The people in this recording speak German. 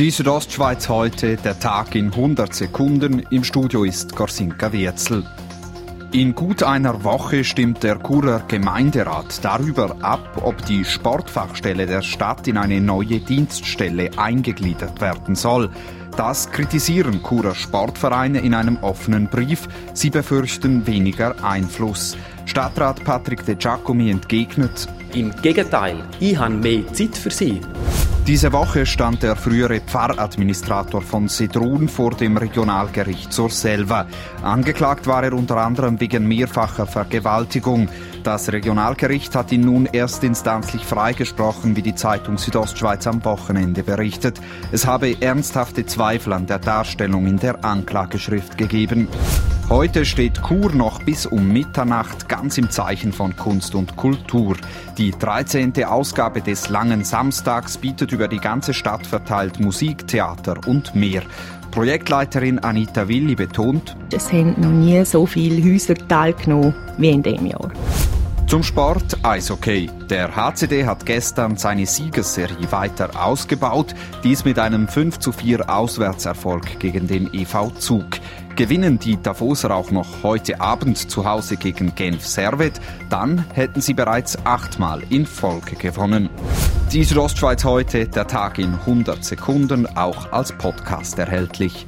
Die Südostschweiz heute, der Tag in 100 Sekunden. Im Studio ist Gorsinka Wirzel. In gut einer Woche stimmt der Churer Gemeinderat darüber ab, ob die Sportfachstelle der Stadt in eine neue Dienststelle eingegliedert werden soll. Das kritisieren Churer Sportvereine in einem offenen Brief. Sie befürchten weniger Einfluss. Stadtrat Patrick De Giacomi entgegnet, Im Gegenteil, ich habe mehr Zeit für Sie. Diese Woche stand der frühere Pfarradministrator von Sedrun vor dem Regionalgericht zur Selva. Angeklagt war er unter anderem wegen mehrfacher Vergewaltigung. Das Regionalgericht hat ihn nun erstinstanzlich freigesprochen, wie die Zeitung Südostschweiz am Wochenende berichtet. Es habe ernsthafte Zweifel an der Darstellung in der Anklageschrift gegeben. Heute steht Chur noch bis um Mitternacht ganz im Zeichen von Kunst und Kultur. Die 13. Ausgabe des Langen Samstags bietet über die ganze Stadt verteilt Musik, Theater und mehr. Projektleiterin Anita Willi betont, es haben noch nie so viele Häuser teilgenommen wie in diesem Jahr. Zum Sport Eishockey. Der HCD hat gestern seine Siegesserie weiter ausgebaut, dies mit einem 5 zu 4 Auswärtserfolg gegen den EV Zug. Gewinnen die Davoser auch noch heute Abend zu Hause gegen Genf Servet, dann hätten sie bereits achtmal in Folge gewonnen. Die Südostschweiz heute, der Tag in 100 Sekunden, auch als Podcast erhältlich.